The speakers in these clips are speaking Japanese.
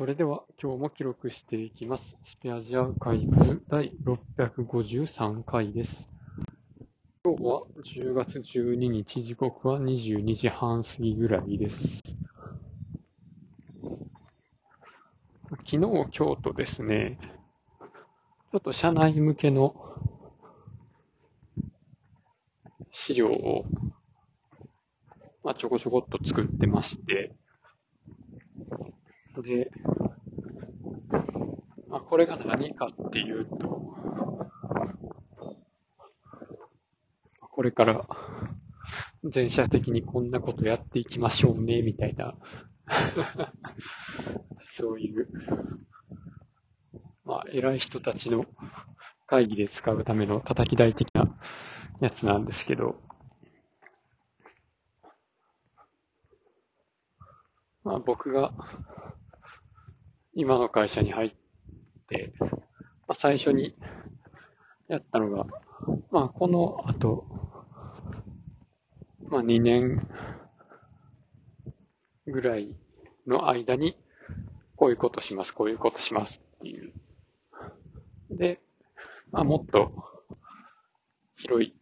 それでは今日も記録していきます。スペアジアアーカイブズ第653回です。今日は10月12日、時刻は22時半過ぎぐらいです。昨日、今日とですね、ちょっと社内向けの資料を、まあ、ちょこちょこっと作ってまして、で、まあ、これが何かっていうと、これから全社的にこんなことやっていきましょうね、みたいな、そういう、まあ、偉い人たちの会議で使うための叩き台的なやつなんですけど、まあ、僕が今の会社に入って、まあ、最初にやったのが、まあ、この後、まあ、2年ぐらいの間に、こういうことします、こういうことしますっていう。で、まあ、もっと広い、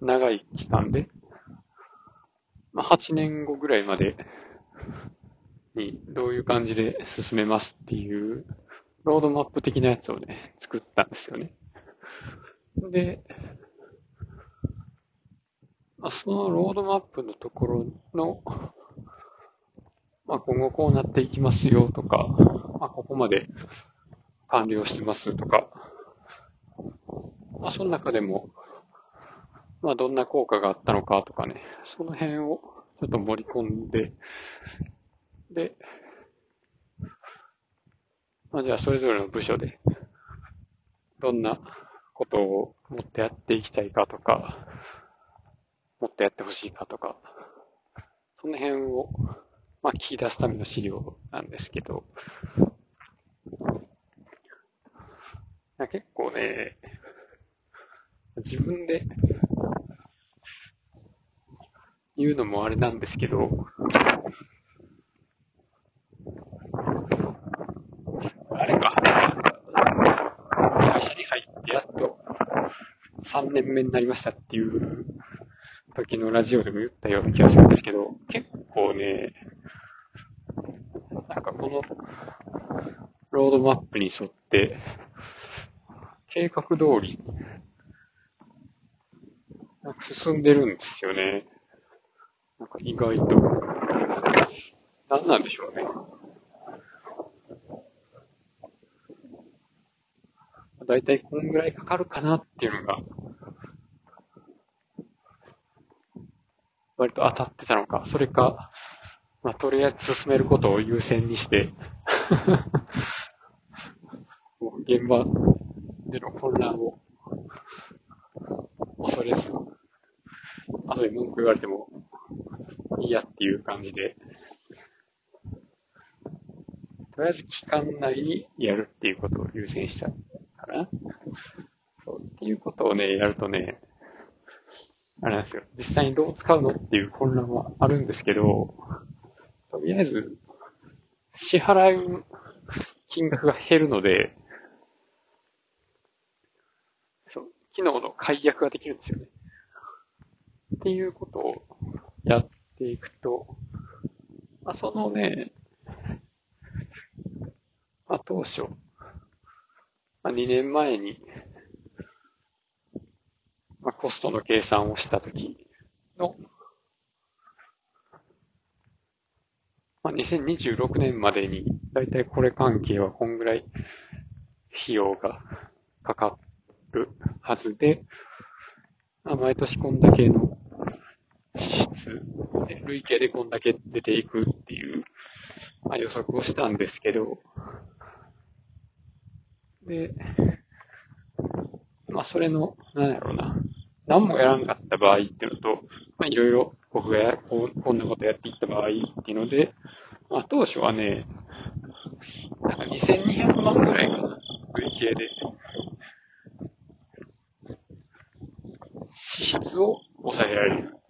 長い期間で、まあ、8年後ぐらいまでにどういう感じで進めますっていう、ロードマップ的なやつをね、作ったんですよね。で、まあ、そのロードマップのところの、まあ、今後こうなっていきますよとか、まあ、ここまで完了してますとか、まあ、その中でも、まあ、どんな効果があったのかとかね、その辺をちょっと盛り込んで、で、まあ、じゃあそれぞれの部署で、どんなことをもっとやっていきたいかとか、もっとやってほしいかとか、その辺を、まあ、聞き出すための資料なんですけど、結構ね、自分で言うのもあれなんですけど、あれか、会社に入ってやっと3年目になりましたっていう時のラジオでも言ったような気がするんですけど、結構ね、なんかこのロードマップに沿って、計画通り、なんか進んでるんですよね。なんか意外と。何なんでしょうね。だいたいこんぐらいかかるかなっていうのが、割と当たってたのか、それか、まあ、とりあえず進めることを優先にして、現場での混乱を恐れず、後で文句言われてもいいやっていう感じで、とりあえず期間内にやるっていうことを優先したかな。そうっていうことをね、やるとね、あれなんですよ。実際にどう使うのっていう混乱はあるんですけど、とりあえず、支払う金額が減るので、そう、機能の解約ができるんですよね。っていうことをやっていくと、まあ、そのね、まあ、当初、まあ、2年前に、コストの計算をしたときの、まあ、2026年までに、だいたいこれ関係はこんぐらい費用がかかるはずで、まあ、毎年こんだけの支出、累計でこんだけ出ていくっていう、まあ、予測をしたんですけど、で、まあ、それの、なんやろうな、何もやらんかった場合っていうのと、まあ、いろいろ僕がこうこんなことやっていった場合っていうので、まあ、当初はね、なんか2200万ぐらいかな、累計で。支出を抑えられるっ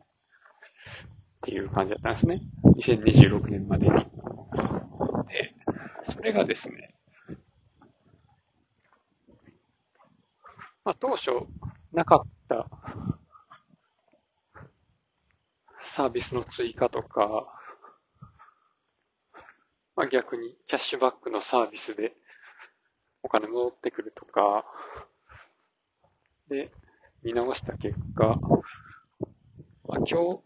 ていう感じだったんですね。2026年までに。で、それがですね、まあ、当初なかったサービスの追加とか、まあ、逆にキャッシュバックのサービスでお金戻ってくるとか、で、見直した結果、まあ、今日、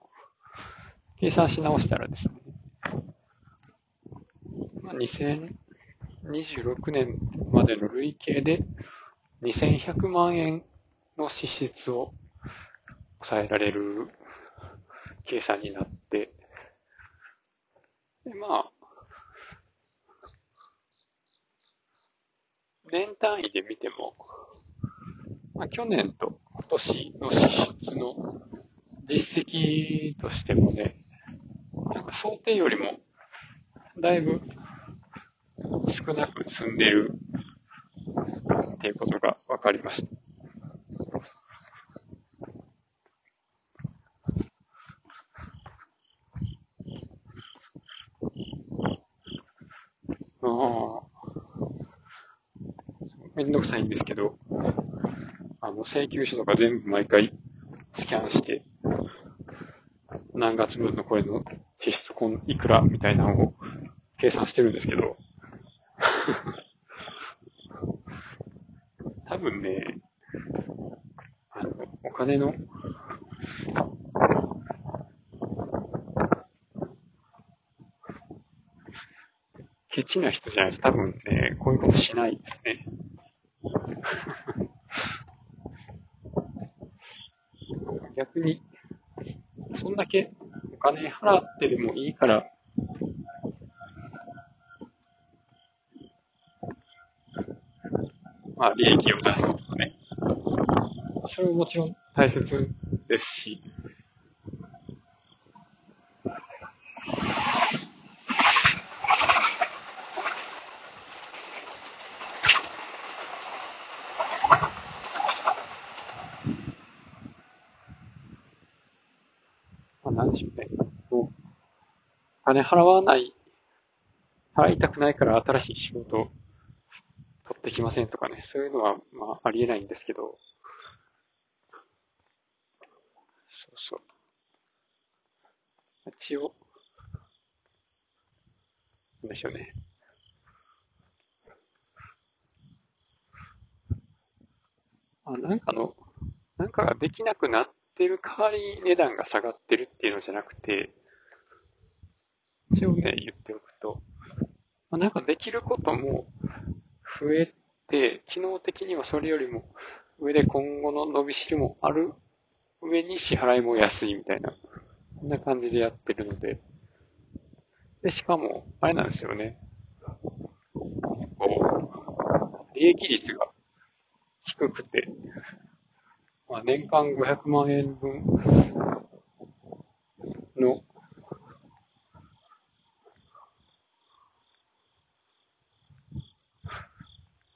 計算し直したらですね、まあ、2026年までの累計で2100万円の支出を抑えられる計算になって、で、まあ、年単位で見ても、まあ、去年と今年の支出の実績としてもね、なんか想定よりもだいぶ少なく済んでるっていうことが分かりました。あ、めんどくさいんですけど、あの、請求書とか全部毎回スキャンして、何月分のこれの支出いくらみたいなのを計算してるんですけど、多分ね、あの、お金の、ケチな人じゃないと多分ね、こういうことしないですね。逆に、そんだけお金払ってでもいいから、まあ、利益を出すとかね。それももちろん大切ですし、まあ、なんでしょうね。もう、金払わない、払いたくないから新しい仕事を取ってきませんとかね、そういうのは、まあ、ありえないんですけど、そうそう。一応、なんでしょうね。あ、なんかの、なんかができなくなってる代わりに値段が下がってるっていうのじゃなくて、一応ね、言っておくと、まあ、なんかできることも増えて、機能的にはそれよりも上で今後の伸びしろもある上に支払いも安いみたいな、こんな感じでやってるので、で、しかも、あれなんですよね。こう、利益率が低くて、まあ、年間500万円分の。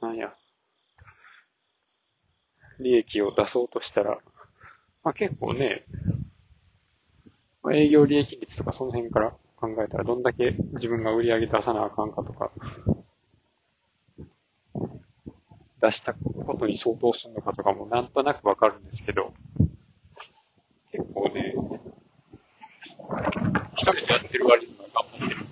なんや、利益を出そうとしたら、まあ、結構ね、営業利益率とかその辺から考えたらどんだけ自分が売り上げ出さなあかんかとか、出したことに相当するのかとかもなんとなくわかるんですけど、結構ね、一人でやってる割には頑張ってる。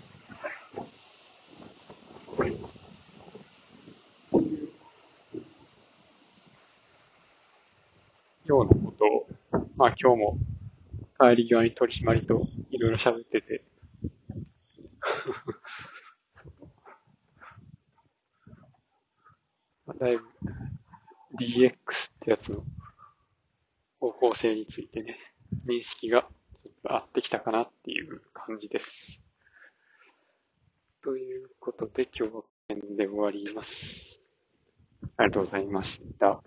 ようなことを、まあ今日も帰り際に取締りといろいろ喋っててだいぶ DX ってやつの方向性についてね、認識が合ってきたかなっていう感じです。ということで今日はこの辺で終わります。ありがとうございました。